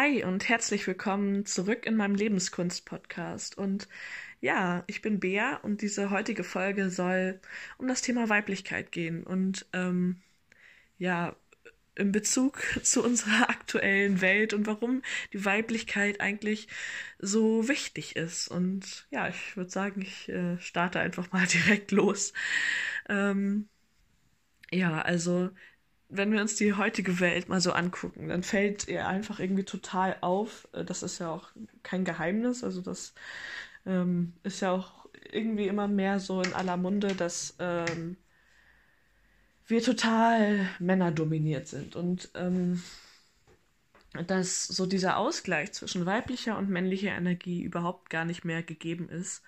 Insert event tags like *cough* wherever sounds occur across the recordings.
Hi und herzlich willkommen zurück in meinem Lebenskunst-Podcast. Und ja, ich bin Bea und diese heutige Folge soll um das Thema Weiblichkeit gehen und ähm, ja, in Bezug *laughs* zu unserer aktuellen Welt und warum die Weiblichkeit eigentlich so wichtig ist. Und ja, ich würde sagen, ich äh, starte einfach mal *laughs* direkt los. Ähm, ja, also wenn wir uns die heutige Welt mal so angucken, dann fällt ihr einfach irgendwie total auf. Äh, das ist ja auch kein Geheimnis. Also das ähm, ist ja auch irgendwie immer mehr so in aller Munde, dass ähm, wir total männerdominiert sind und ähm, dass so dieser Ausgleich zwischen weiblicher und männlicher Energie überhaupt gar nicht mehr gegeben ist.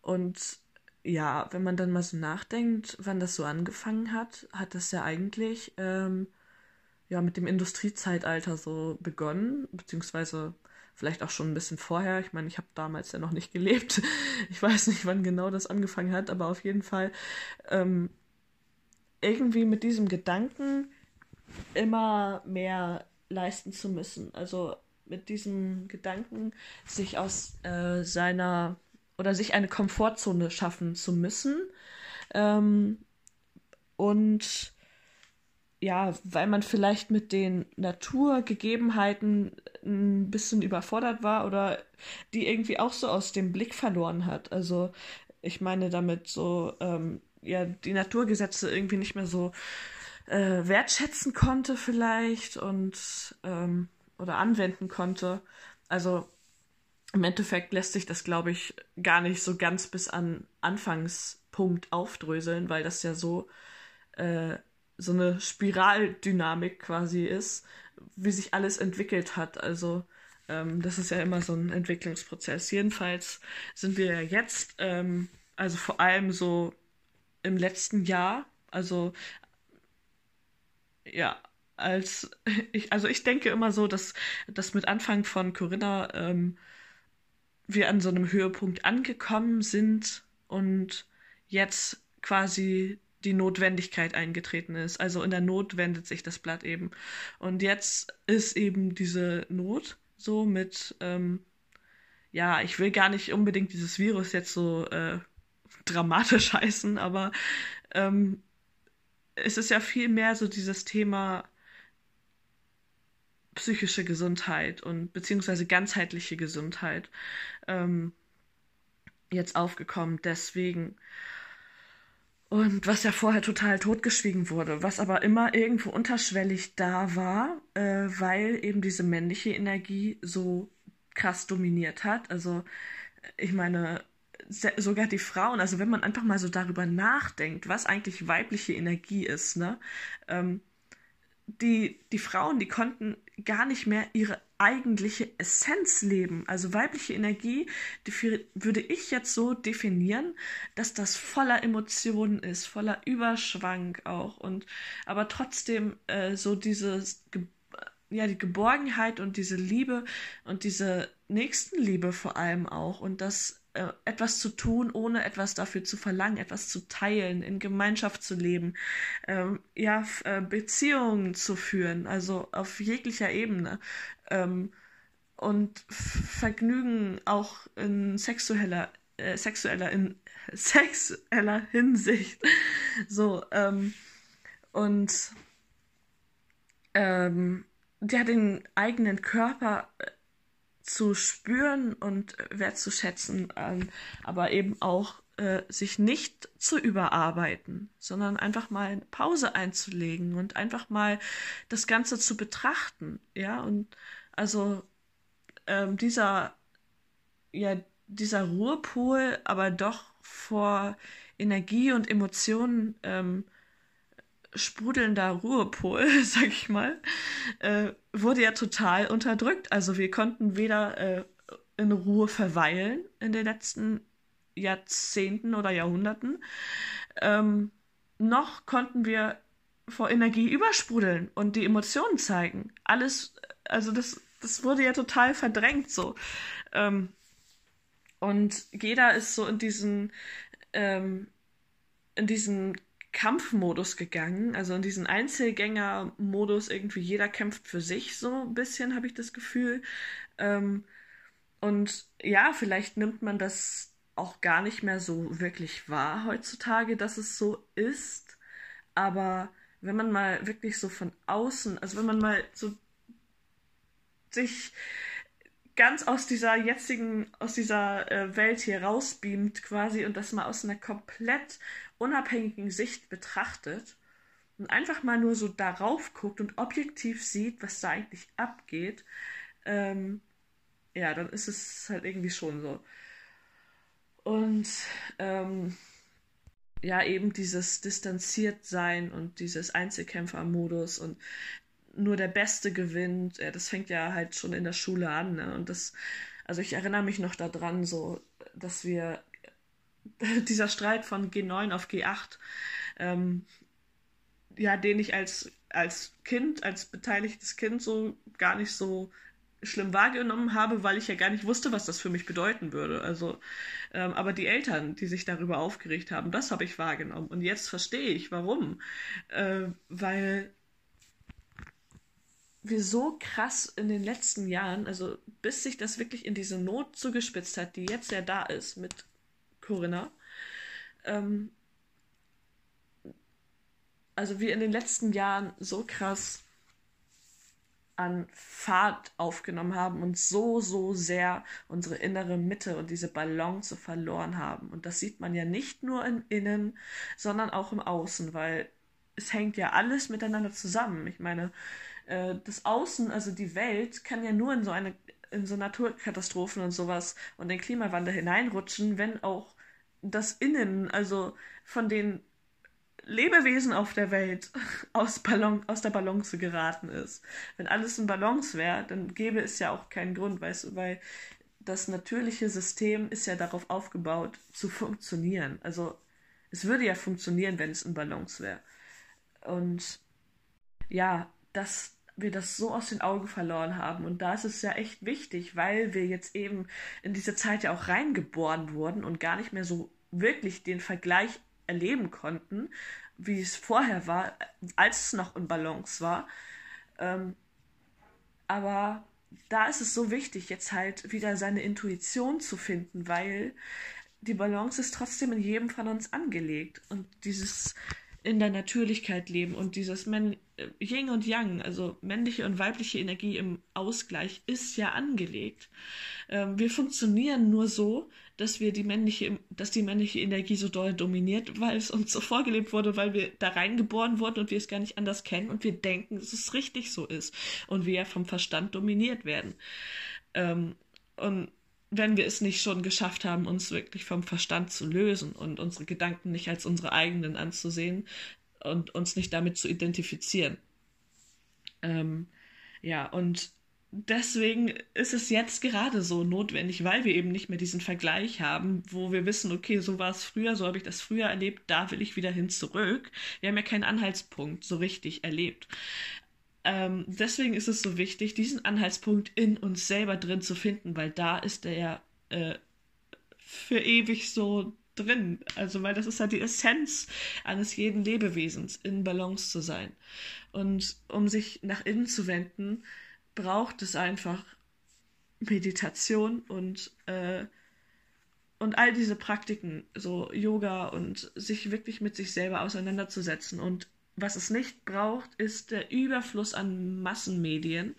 Und ja, wenn man dann mal so nachdenkt, wann das so angefangen hat, hat das ja eigentlich ähm, ja mit dem Industriezeitalter so begonnen, beziehungsweise vielleicht auch schon ein bisschen vorher. Ich meine, ich habe damals ja noch nicht gelebt. *laughs* Ich weiß nicht, wann genau das angefangen hat, aber auf jeden Fall ähm, irgendwie mit diesem Gedanken immer mehr leisten zu müssen. Also mit diesem Gedanken, sich aus äh, seiner oder sich eine Komfortzone schaffen zu müssen. Ähm, und ja, weil man vielleicht mit den Naturgegebenheiten ein bisschen überfordert war oder die irgendwie auch so aus dem Blick verloren hat. Also ich meine damit so, ähm, ja, die Naturgesetze irgendwie nicht mehr so äh, wertschätzen konnte vielleicht und ähm, oder anwenden konnte. Also im Endeffekt lässt sich das, glaube ich, gar nicht so ganz bis an Anfangspunkt aufdröseln, weil das ja so äh, so eine Spiraldynamik quasi ist, wie sich alles entwickelt hat. Also ähm, das ist ja immer so ein Entwicklungsprozess. Jedenfalls sind wir ja jetzt, ähm, also vor allem so im letzten Jahr, also ja, als *laughs* ich, also ich denke immer so, dass das mit Anfang von Corinna ähm, wir an so einem Höhepunkt angekommen sind und jetzt quasi die Notwendigkeit eingetreten ist. Also in der Not wendet sich das Blatt eben. Und jetzt ist eben diese Not so mit, ähm, ja, ich will gar nicht unbedingt dieses Virus jetzt so äh, dramatisch *laughs* heißen, aber ähm, es ist ja viel mehr so dieses Thema psychische Gesundheit und beziehungsweise ganzheitliche Gesundheit ähm, jetzt aufgekommen. Deswegen. Und was ja vorher total totgeschwiegen wurde, was aber immer irgendwo unterschwellig da war, äh, weil eben diese männliche Energie so krass dominiert hat. Also ich meine, sogar die Frauen, also wenn man einfach mal so darüber nachdenkt, was eigentlich weibliche Energie ist, ne? Ähm, die, die Frauen, die konnten gar nicht mehr ihre eigentliche Essenz leben. Also weibliche Energie die würde ich jetzt so definieren, dass das voller Emotionen ist, voller Überschwang auch und aber trotzdem äh, so dieses ja die Geborgenheit und diese Liebe und diese Nächstenliebe vor allem auch und das äh, etwas zu tun, ohne etwas dafür zu verlangen, etwas zu teilen, in Gemeinschaft zu leben, ähm, ja, äh, Beziehungen zu führen, also auf jeglicher Ebene. Ähm, und Vergnügen auch in sexueller, äh, sexueller, in *laughs* sexueller Hinsicht. So, ähm, und ähm, ja, den eigenen Körper äh, zu spüren und wertzuschätzen, ähm, aber eben auch äh, sich nicht zu überarbeiten, sondern einfach mal eine Pause einzulegen und einfach mal das Ganze zu betrachten, ja, und also ähm, dieser, ja, dieser Ruhepol, aber doch vor Energie und Emotionen ähm, sprudelnder Ruhepol, *laughs* sag ich mal, äh, wurde ja total unterdrückt. Also wir konnten weder äh, in Ruhe verweilen in den letzten Jahrzehnten oder Jahrhunderten, ähm, noch konnten wir vor Energie übersprudeln und die Emotionen zeigen. Alles, also das, das wurde ja total verdrängt so. Ähm, und jeder ist so in diesen, ähm, in diesen Kampfmodus gegangen, also in diesen Einzelgänger-Modus, irgendwie jeder kämpft für sich, so ein bisschen, habe ich das Gefühl. Ähm, und ja, vielleicht nimmt man das auch gar nicht mehr so wirklich wahr heutzutage, dass es so ist. Aber wenn man mal wirklich so von außen, also wenn man mal so sich ganz aus dieser jetzigen, aus dieser äh, Welt hier rausbeamt quasi und das mal aus einer komplett unabhängigen Sicht betrachtet und einfach mal nur so darauf guckt und objektiv sieht, was da eigentlich abgeht, ähm, ja, dann ist es halt irgendwie schon so. Und ähm, ja, eben dieses distanziert sein und dieses Einzelkämpfermodus und nur der Beste gewinnt. Ja, das fängt ja halt schon in der Schule an. Ne? Und das, also ich erinnere mich noch daran, so, dass wir *laughs* dieser Streit von G9 auf G8, ähm, ja, den ich als, als Kind, als beteiligtes Kind so gar nicht so schlimm wahrgenommen habe, weil ich ja gar nicht wusste, was das für mich bedeuten würde. Also, ähm, aber die Eltern, die sich darüber aufgeregt haben, das habe ich wahrgenommen. Und jetzt verstehe ich, warum. Äh, weil wir so krass in den letzten Jahren, also bis sich das wirklich in diese Not zugespitzt hat, die jetzt ja da ist mit Corinna, ähm, also wir in den letzten Jahren so krass an Fahrt aufgenommen haben und so, so sehr unsere innere Mitte und diese Balance verloren haben. Und das sieht man ja nicht nur im Innen, sondern auch im Außen, weil es hängt ja alles miteinander zusammen. Ich meine, äh, das Außen, also die Welt, kann ja nur in so eine in so Naturkatastrophen und sowas und den Klimawandel hineinrutschen, wenn auch das Innen, also von den Lebewesen auf der Welt *laughs* aus, Ballon, aus der Balance geraten ist. Wenn alles in Balance wäre, dann gäbe es ja auch keinen Grund, weißt du, weil das natürliche System ist ja darauf aufgebaut, zu funktionieren. Also es würde ja funktionieren, wenn es in Balance wäre. Und ja, dass wir das so aus den Augen verloren haben. Und da ist es ja echt wichtig, weil wir jetzt eben in diese Zeit ja auch reingeboren wurden und gar nicht mehr so wirklich den Vergleich erleben konnten, wie es vorher war, als es noch in Balance war. Ähm, aber da ist es so wichtig, jetzt halt wieder seine Intuition zu finden, weil die Balance ist trotzdem in jedem von uns angelegt. Und dieses in der Natürlichkeit leben und dieses Men äh, Yin und Yang, also männliche und weibliche Energie im Ausgleich, ist ja angelegt. Ähm, wir funktionieren nur so, dass wir die männliche, dass die männliche Energie so doll dominiert, weil es uns so vorgelebt wurde, weil wir da reingeboren wurden und wir es gar nicht anders kennen und wir denken, dass es richtig so ist und wir ja vom Verstand dominiert werden. Ähm, und wenn wir es nicht schon geschafft haben, uns wirklich vom Verstand zu lösen und unsere Gedanken nicht als unsere eigenen anzusehen und uns nicht damit zu identifizieren. Ähm, ja, und deswegen ist es jetzt gerade so notwendig, weil wir eben nicht mehr diesen Vergleich haben, wo wir wissen, okay, so war es früher, so habe ich das früher erlebt, da will ich wieder hin zurück. Wir haben ja keinen Anhaltspunkt so richtig erlebt. Ähm, deswegen ist es so wichtig, diesen Anhaltspunkt in uns selber drin zu finden, weil da ist er ja äh, für ewig so drin. Also, weil das ist halt die Essenz eines jeden Lebewesens, in Balance zu sein. Und um sich nach innen zu wenden, braucht es einfach Meditation und, äh, und all diese Praktiken, so Yoga und sich wirklich mit sich selber auseinanderzusetzen und was es nicht braucht, ist der Überfluss an Massenmedien,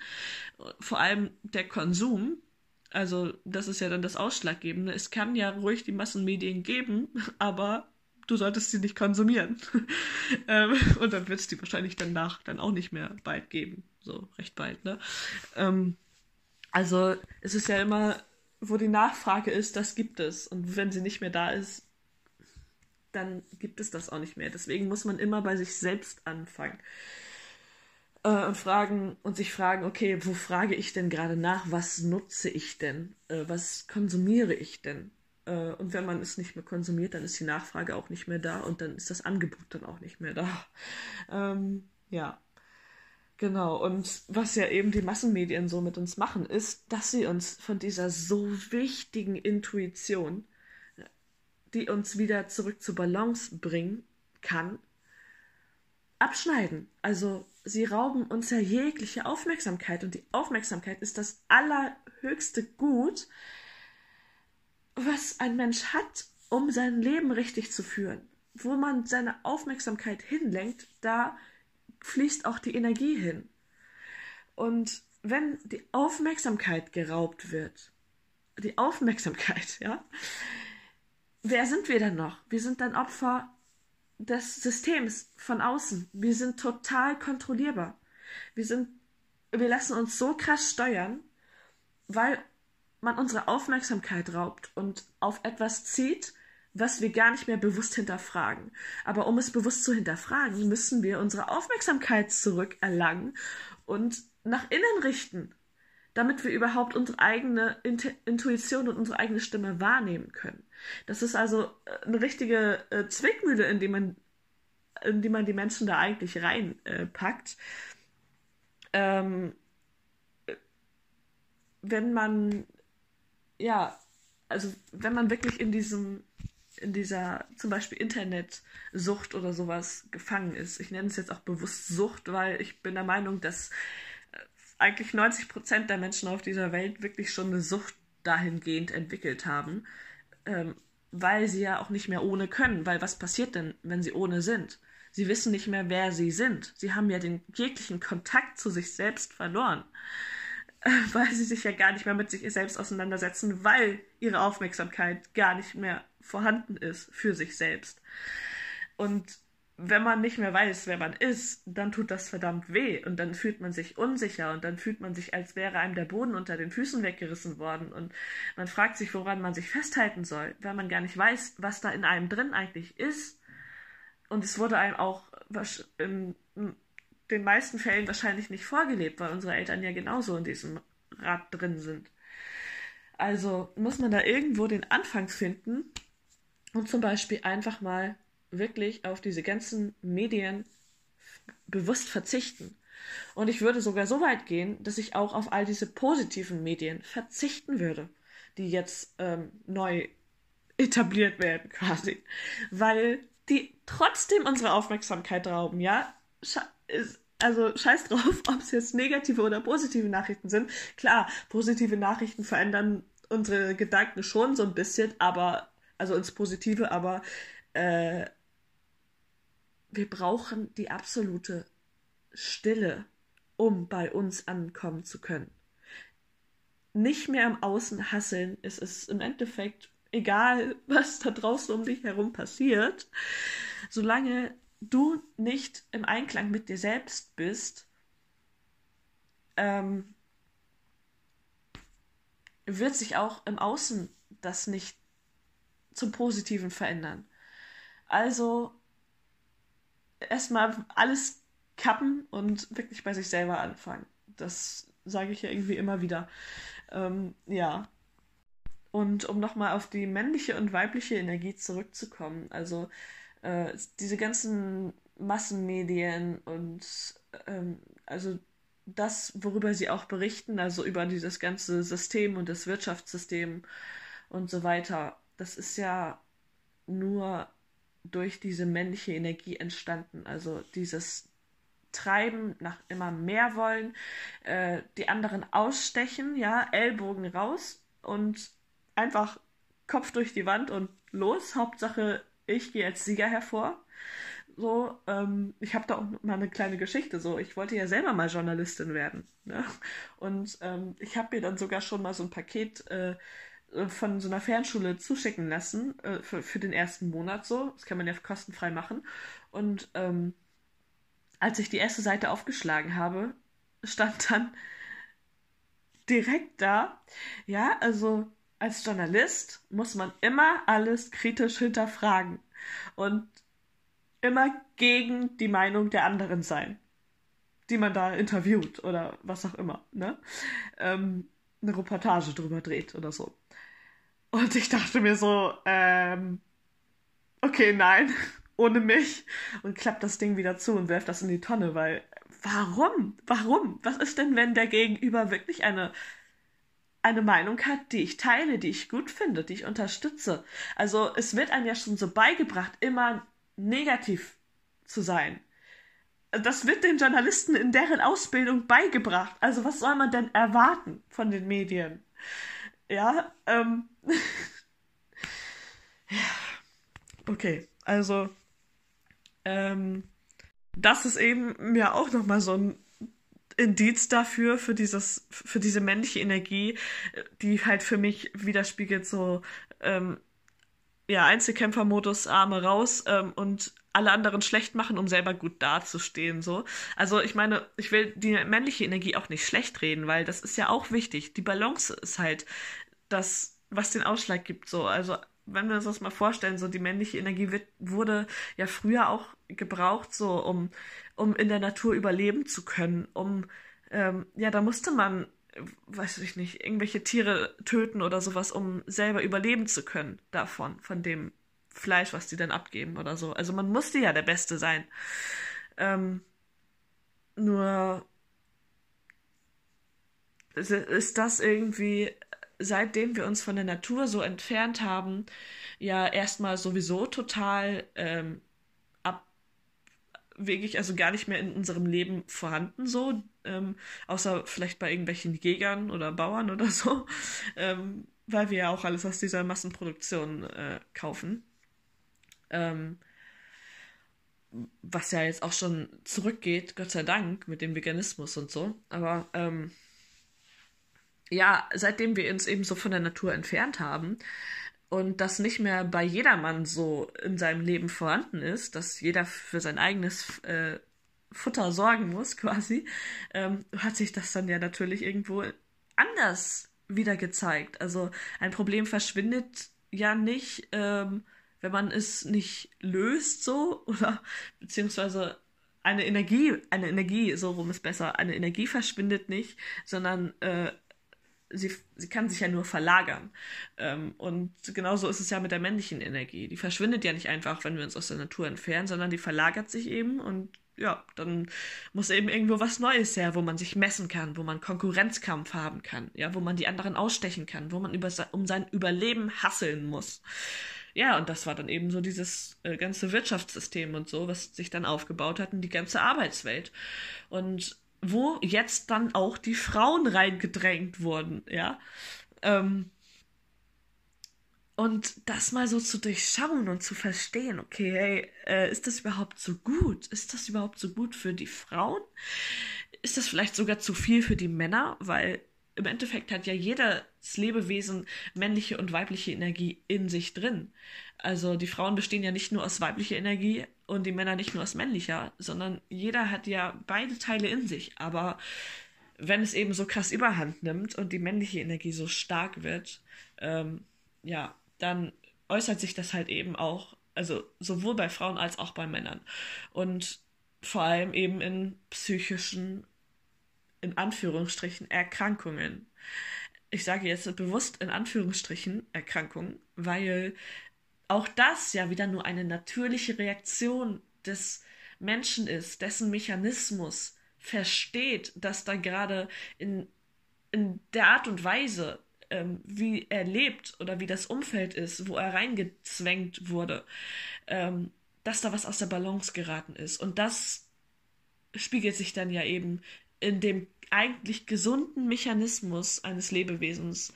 vor allem der Konsum. Also das ist ja dann das Ausschlaggebende. Es kann ja ruhig die Massenmedien geben, *laughs* aber du solltest sie nicht konsumieren. *laughs* Ähm, und dann wird es die wahrscheinlich danach dann auch nicht mehr bald geben. So recht bald, ne? Ähm, also es ist ja immer, wo die Nachfrage ist, das gibt es. Und wenn sie nicht mehr da ist, dann gibt es das auch nicht mehr. Deswegen muss man immer bei sich selbst anfangen. Äh, und fragen und sich fragen, okay, wo frage ich denn gerade nach? Was nutze ich denn? Äh, was konsumiere ich denn? Äh, und wenn man es nicht mehr konsumiert, dann ist die Nachfrage auch nicht mehr da und dann ist das Angebot dann auch nicht mehr da. *laughs* Ähm, ja. Genau, und was ja eben die Massenmedien so mit uns machen, ist, dass sie uns von dieser so wichtigen Intuition die uns wieder zurück zur Balance bringen kann, abschneiden. Also sie rauben uns ja jegliche Aufmerksamkeit und die Aufmerksamkeit ist das allerhöchste Gut, was ein Mensch hat, um sein Leben richtig zu führen. Wo man seine Aufmerksamkeit hinlenkt, da fließt auch die Energie hin. Und wenn die Aufmerksamkeit geraubt wird, die Aufmerksamkeit, *laughs* ja, wer sind wir dann noch? Wir sind dann Opfer des Systems von außen. Wir sind total kontrollierbar. Wir sind, wir lassen uns so krass steuern, weil man unsere Aufmerksamkeit raubt und auf etwas zieht, was wir gar nicht mehr bewusst hinterfragen. Aber um es bewusst zu hinterfragen, müssen wir unsere Aufmerksamkeit zurückerlangen und nach innen richten, damit wir überhaupt unsere eigene Intuition und unsere eigene Stimme wahrnehmen können. Das ist also äh, eine richtige äh, Zwickmühle, in die man, in die man die Menschen da eigentlich reinpackt. Äh, ähm, wenn man, ja, also wenn man wirklich in diesem, in dieser zum Beispiel Internetsucht oder sowas gefangen ist. Ich nenne es jetzt auch bewusst Sucht, weil ich bin der Meinung, dass äh, eigentlich 90 Prozent der Menschen auf dieser Welt wirklich schon eine Sucht dahingehend entwickelt haben ähm, weil sie ja auch nicht mehr ohne können. Weil was passiert denn, wenn sie ohne sind? Sie wissen nicht mehr, wer sie sind. Sie haben ja den jeglichen Kontakt zu sich selbst verloren, äh, *laughs* weil sie sich ja gar nicht mehr mit sich selbst auseinandersetzen, weil ihre Aufmerksamkeit gar nicht mehr vorhanden ist für sich selbst. Und wenn man nicht mehr weiß, wer man ist, dann tut das verdammt weh und dann fühlt man sich unsicher und dann fühlt man sich, als wäre einem der Boden unter den Füßen weggerissen worden und man fragt sich, woran man sich festhalten soll, weil man gar nicht weiß, was da in einem drin eigentlich ist. Und es wurde einem auch in den meisten Fällen wahrscheinlich nicht vorgelebt, weil unsere Eltern ja genauso in diesem Rad drin sind. Also muss man da irgendwo den Anfang finden und zum Beispiel einfach mal wirklich auf diese ganzen Medien bewusst verzichten. Und ich würde sogar so weit gehen, dass ich auch auf all diese positiven Medien verzichten würde, die jetzt ähm, neu etabliert werden *laughs* quasi. Weil die trotzdem unsere Aufmerksamkeit rauben, ja? also scheiß drauf, *laughs* ob es jetzt negative oder positive Nachrichten sind. Klar, positive Nachrichten verändern unsere Gedanken schon so ein bisschen, aber, also ins Positive, aber äh, wir brauchen die absolute Stille, um bei uns ankommen zu können. Nicht mehr im Außen hasseln, es ist im Endeffekt egal, *laughs* was da draußen um dich herum passiert, solange du nicht im Einklang mit dir selbst bist, ähm, wird sich auch im Außen das nicht zum Positiven verändern. Also erstmal alles kappen und wirklich bei sich selber anfangen. Das sage ich ja irgendwie immer wieder. Ähm, ja. Und um nochmal auf die männliche und weibliche Energie zurückzukommen, also äh, diese ganzen Massenmedien und ähm, also das, worüber sie auch berichten, also über dieses ganze System und das Wirtschaftssystem und so weiter, das ist ja nur durch diese männliche Energie entstanden. Also dieses Treiben nach immer mehr wollen, äh, die anderen ausstechen, ja, Ellbogen raus und einfach Kopf durch die Wand und los. Hauptsache, ich gehe als Sieger hervor. So, ähm, ich habe da auch mal eine kleine Geschichte. So, ich wollte ja selber mal Journalistin werden. Ne? Und ähm, ich habe mir dann sogar schon mal so ein Paket äh, von so einer Fernschule zuschicken lassen äh, für, für den ersten Monat so. Das kann man ja kostenfrei machen. Und ähm, als ich die erste Seite aufgeschlagen habe, stand dann direkt da, ja, also als Journalist muss man immer alles kritisch hinterfragen und immer gegen die Meinung der anderen sein, die man da interviewt oder was auch immer, ne? Ähm, eine Reportage drüber dreht oder so. Und ich dachte mir so, ähm, okay, nein, *laughs* ohne mich. Und klappt das Ding wieder zu und werft das in die Tonne, weil warum? Warum? Was ist denn, wenn der Gegenüber wirklich eine, eine Meinung hat, die ich teile, die ich gut finde, die ich unterstütze? Also es wird einem ja schon so beigebracht, immer negativ zu sein. das wird den Journalisten in deren Ausbildung beigebracht. Also was soll man denn erwarten von den Medien? Ja, ähm. *laughs* okay, also ähm, das ist eben mir auch nochmal so ein Indiz dafür, für dieses, für diese männliche Energie, die halt für mich widerspiegelt, so, ähm, ja, Einzelkämpfermodus, Arme raus ähm, und alle anderen schlecht machen, um selber gut dazustehen, so. Also, ich meine, ich will die männliche Energie auch nicht schlecht reden, weil das ist ja auch wichtig. Die Balance ist halt das, was den Ausschlag gibt, so. Also, wenn wir uns das mal vorstellen, so die männliche Energie wird, wurde ja früher auch gebraucht, so um, um in der Natur überleben zu können, um, ähm, ja, da musste man, weiß ich nicht, irgendwelche Tiere töten oder sowas, um selber überleben zu können davon, von dem Fleisch, was die dann abgeben oder so. Also man musste ja der Beste sein. Ähm, nur ist das irgendwie seitdem wir uns von der Natur so entfernt haben, ja erstmal sowieso total ähm, abwegig, also gar nicht mehr in unserem Leben vorhanden, so, ähm, außer vielleicht bei irgendwelchen Jägern oder Bauern oder so, ähm, weil wir ja auch alles aus dieser Massenproduktion äh, kaufen. Ähm, was ja jetzt auch schon zurückgeht, Gott sei Dank, mit dem Veganismus und so. Aber ähm, ja, seitdem wir uns eben so von der Natur entfernt haben und das nicht mehr bei jedermann so in seinem Leben vorhanden ist, dass jeder für sein eigenes äh, Futter sorgen muss, *laughs* quasi, ähm, hat sich das dann ja natürlich irgendwo anders wieder gezeigt. Also ein Problem verschwindet ja nicht, ähm, wenn man es nicht löst, so, *laughs* oder beziehungsweise eine Energie, eine Energie, so rum ist besser, eine Energie verschwindet nicht, sondern äh, sie, sie kann sich ja nur verlagern. Ähm, und genauso ist es ja mit der männlichen Energie. Die verschwindet ja nicht einfach, wenn wir uns aus der Natur entfernen, sondern die verlagert sich eben und ja, dann muss eben irgendwo was Neues her, wo man sich messen kann, wo man Konkurrenzkampf haben kann, ja, wo man die anderen ausstechen kann, wo man über, um sein Überleben hasseln muss. Ja, und das war dann eben so dieses äh, ganze Wirtschaftssystem und so, was sich dann aufgebaut hat und die ganze Arbeitswelt. Und wo jetzt dann auch die Frauen reingedrängt wurden, ja. Ähm, und das mal so zu durchschauen und zu verstehen, okay, hey, äh, ist das überhaupt so gut? Ist das überhaupt so gut für die Frauen? Ist das vielleicht sogar zu viel für die Männer? Weil im Endeffekt hat ja jedes Lebewesen männliche und weibliche Energie in sich drin. Also die Frauen bestehen ja nicht nur aus weiblicher Energie und die Männer nicht nur aus männlicher, sondern jeder hat ja beide Teile in sich. Aber wenn es eben so krass überhand nimmt und die männliche Energie so stark wird, ähm, ja, dann äußert sich das halt eben auch, also sowohl bei Frauen als auch bei Männern. Und vor allem eben in psychischen in Anführungsstrichen Erkrankungen. Ich sage jetzt bewusst in Anführungsstrichen Erkrankungen, weil auch das ja wieder nur eine natürliche Reaktion des Menschen ist, dessen Mechanismus versteht, dass da gerade in, in der Art und Weise, ähm, wie er lebt oder wie das Umfeld ist, wo er reingezwängt wurde, ähm, dass da was aus der Balance geraten ist. Und das spiegelt sich dann ja eben in dem eigentlich gesunden Mechanismus eines Lebewesens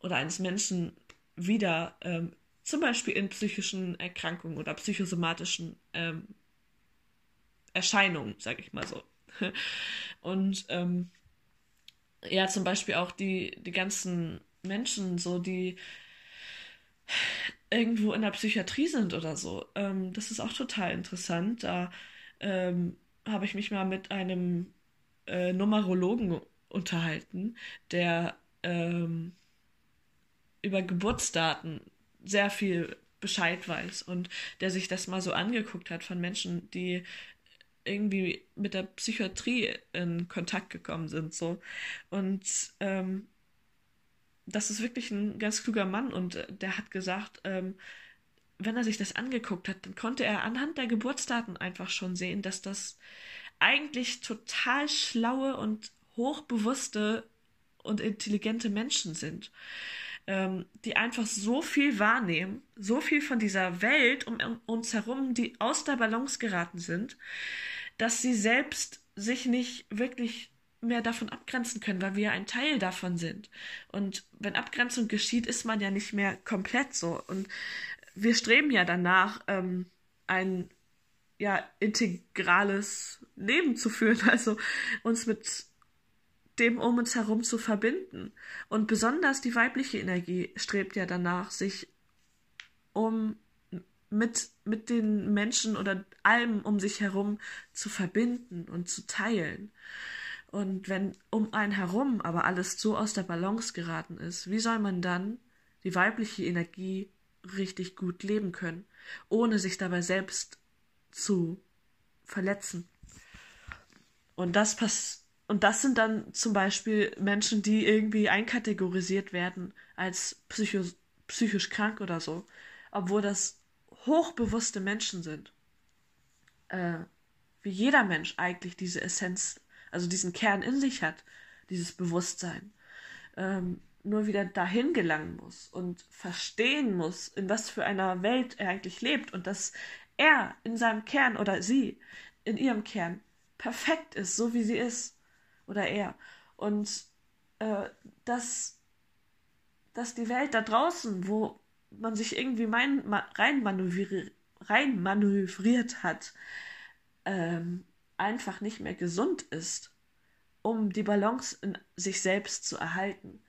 oder eines Menschen wieder, ähm, zum Beispiel in psychischen Erkrankungen oder psychosomatischen ähm, Erscheinungen, sage ich mal so. *laughs* Und ähm, ja, zum Beispiel auch die, die ganzen Menschen, so die irgendwo in der Psychiatrie sind oder so. Ähm, das ist auch total interessant. Da ähm, habe ich mich mal mit einem äh, Numerologen unterhalten, der ähm, über Geburtsdaten sehr viel Bescheid weiß und der sich das mal so angeguckt hat von Menschen, die irgendwie mit der Psychiatrie in Kontakt gekommen sind, so. Und ähm, das ist wirklich ein ganz kluger Mann und der hat gesagt, ähm, wenn er sich das angeguckt hat, dann konnte er anhand der Geburtsdaten einfach schon sehen, dass das eigentlich total schlaue und hochbewusste und intelligente Menschen sind. ähm, die einfach so viel wahrnehmen, so viel von dieser Welt um uns herum, die aus der Balance geraten sind, dass sie selbst sich nicht wirklich mehr davon abgrenzen können, weil wir ein Teil davon sind. Und wenn Abgrenzung geschieht, ist man ja nicht mehr komplett so. Und wir streben ja danach, ähm, ein ja, integrales Leben zu führen, *laughs* also uns mit dem um uns herum zu verbinden. Und besonders die weibliche Energie strebt ja danach, sich um mit, mit den Menschen oder allem um sich herum zu verbinden und zu teilen. Und wenn um einen herum aber alles so aus der Balance geraten ist, wie soll man dann die weibliche Energie richtig gut leben können, ohne sich dabei selbst zu verletzen? Und das pass und das sind dann zum Beispiel Menschen, die irgendwie einkategorisiert werden als psycho psychisch krank oder so, obwohl das hochbewusste Menschen sind. Äh, wie jeder Mensch eigentlich diese Essenz also diesen Kern in sich hat, dieses Bewusstsein, ähm, nur wieder dahin gelangen muss und verstehen muss, in was für einer Welt er eigentlich lebt und dass er in seinem Kern oder sie in ihrem Kern perfekt ist, so wie sie ist oder er und äh, dass dass die Welt da draußen, wo man sich irgendwie mein, ma, rein, manövriert, rein manövriert hat, ähm, einfach nicht mehr gesund ist, um die Balance in sich selbst zu erhalten.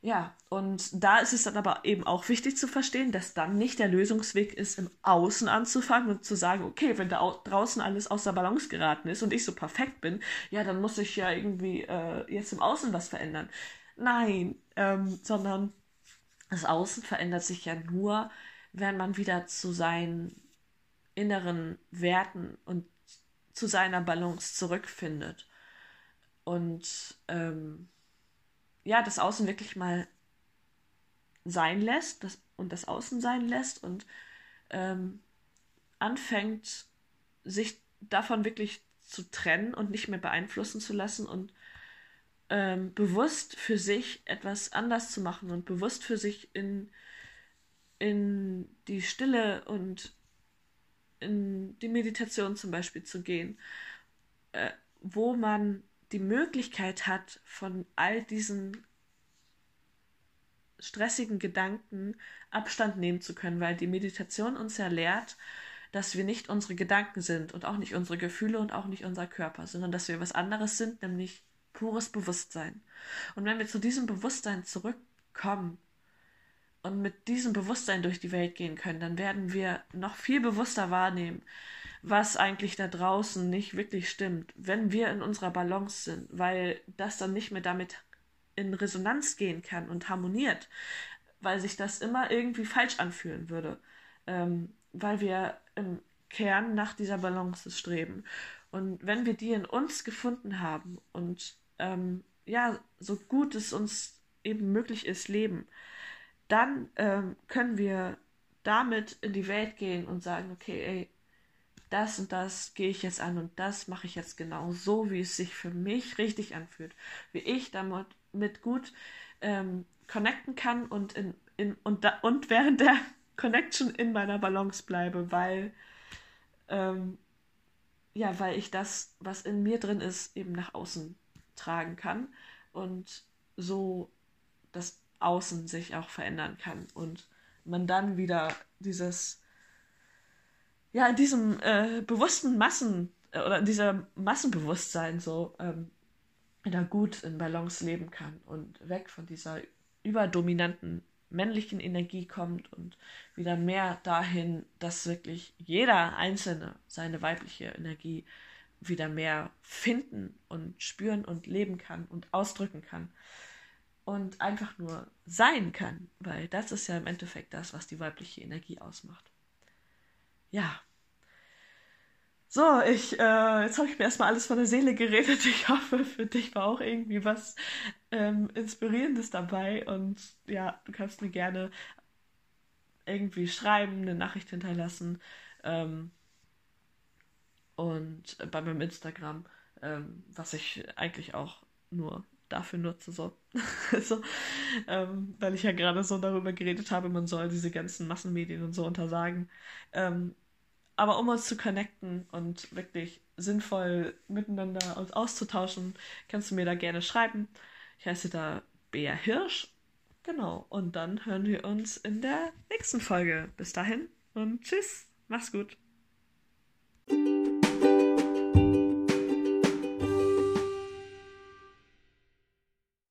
Ja, und da ist es dann aber eben auch wichtig zu verstehen, dass dann nicht der Lösungsweg ist, im Außen anzufangen und zu sagen, okay, wenn da draußen alles außer Balance geraten ist und ich so perfekt bin, ja, dann muss ich ja irgendwie äh, jetzt im Außen was verändern. Nein, ähm, sondern das Außen verändert sich ja nur, wenn man wieder zu seinen inneren Werten und zu seiner Balance zurückfindet. Und ähm, ja, das Außen wirklich mal sein lässt das, und das Außen sein lässt und ähm, anfängt, sich davon wirklich zu trennen und nicht mehr beeinflussen zu lassen und ähm, bewusst für sich etwas anders zu machen und bewusst für sich in, in die Stille und in die Meditation zum Beispiel zu gehen, äh, wo man die Möglichkeit hat, von all diesen stressigen Gedanken Abstand nehmen zu können, weil die Meditation uns ja lehrt, dass wir nicht unsere Gedanken sind und auch nicht unsere Gefühle und auch nicht unser Körper, sondern dass wir was anderes sind, nämlich pures Bewusstsein. Und wenn wir zu diesem Bewusstsein zurückkommen, und mit diesem Bewusstsein durch die Welt gehen können, dann werden wir noch viel bewusster wahrnehmen, was eigentlich da draußen nicht wirklich stimmt, wenn wir in unserer Balance sind, weil das dann nicht mehr damit in Resonanz gehen kann und harmoniert, weil sich das immer irgendwie falsch anfühlen würde, ähm, weil wir im Kern nach dieser Balance streben. Und wenn wir die in uns gefunden haben und ähm, ja, so gut es uns eben möglich ist, leben, dann ähm, können wir damit in die Welt gehen und sagen, okay, ey, das und das gehe ich jetzt an und das mache ich jetzt genau so, wie es sich für mich richtig anfühlt, wie ich damit mit gut ähm, connecten kann und in, in und da, und während der *laughs* Connection in meiner Balance bleibe, weil ähm, ja, weil ich das, was in mir drin ist, eben nach außen tragen kann und so das Außen sich auch verändern kann und man dann wieder dieses, ja, in diesem äh, bewussten Massen äh, oder in dieser Massenbewusstsein so ähm, wieder gut in Balance leben kann und weg von dieser überdominanten männlichen Energie kommt und wieder mehr dahin, dass wirklich jeder Einzelne seine weibliche Energie wieder mehr finden und spüren und leben kann und ausdrücken kann und einfach nur sein kann, weil das ist ja im Endeffekt das, was die weibliche Energie ausmacht. Ja. So, ich, äh, jetzt habe ich mir erstmal alles von der Seele geredet. *laughs* Ich hoffe, für dich war auch irgendwie was ähm, Inspirierendes dabei. Und ja, du kannst mir gerne irgendwie schreiben, eine Nachricht hinterlassen. Ähm, und bei meinem Instagram, ähm, was ich eigentlich auch nur dafür nutze. So. *laughs* also, ähm, weil ich ja gerade so darüber geredet habe, man soll diese ganzen Massenmedien und so untersagen. Ähm, aber um uns zu connecten und wirklich sinnvoll miteinander uns auszutauschen, kannst du mir da gerne schreiben. Ich heiße da Bea Hirsch. Genau. Und dann hören wir uns in der nächsten Folge. Bis dahin und tschüss. Mach's gut.